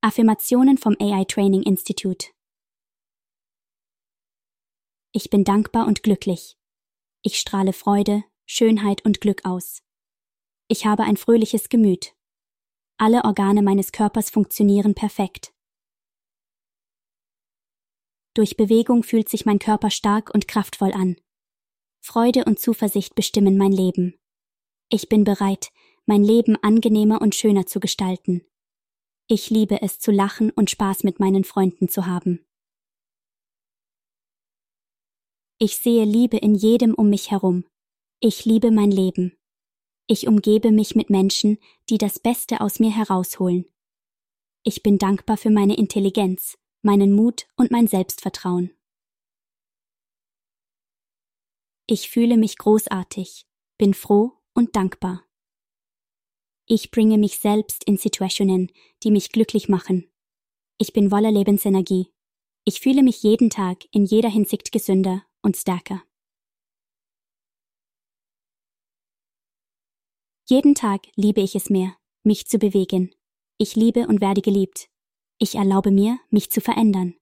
Affirmationen vom AI Training Institute. Ich bin dankbar und glücklich. Ich strahle Freude, Schönheit und Glück aus. Ich habe ein fröhliches Gemüt. Alle Organe meines Körpers funktionieren perfekt. Durch Bewegung fühlt sich mein Körper stark und kraftvoll an. Freude und Zuversicht bestimmen mein Leben. Ich bin bereit, mein Leben angenehmer und schöner zu gestalten. Ich liebe es zu lachen und Spaß mit meinen Freunden zu haben. Ich sehe Liebe in jedem um mich herum. Ich liebe mein Leben. Ich umgebe mich mit Menschen, die das Beste aus mir herausholen. Ich bin dankbar für meine Intelligenz, meinen Mut und mein Selbstvertrauen. Ich fühle mich großartig, bin froh und dankbar. Ich bringe mich selbst in Situationen, die mich glücklich machen. Ich bin voller Lebensenergie. Ich fühle mich jeden Tag in jeder Hinsicht gesünder und stärker. Jeden Tag liebe ich es mehr, mich zu bewegen. Ich liebe und werde geliebt. Ich erlaube mir, mich zu verändern.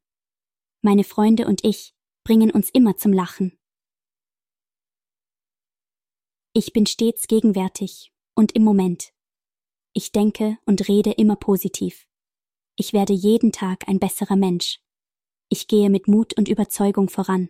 Meine Freunde und ich bringen uns immer zum Lachen. Ich bin stets gegenwärtig und im Moment. Ich denke und rede immer positiv. Ich werde jeden Tag ein besserer Mensch. Ich gehe mit Mut und Überzeugung voran.